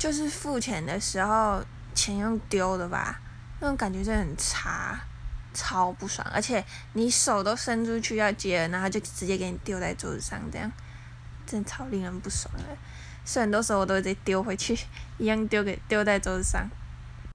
就是付钱的时候钱用丢的吧，那种感觉真的很差，超不爽。而且你手都伸出去要接，然后就直接给你丢在桌子上，这样真的超令人不爽的。所以很多时候我都直接丢回去，一样丢给丢在桌子上。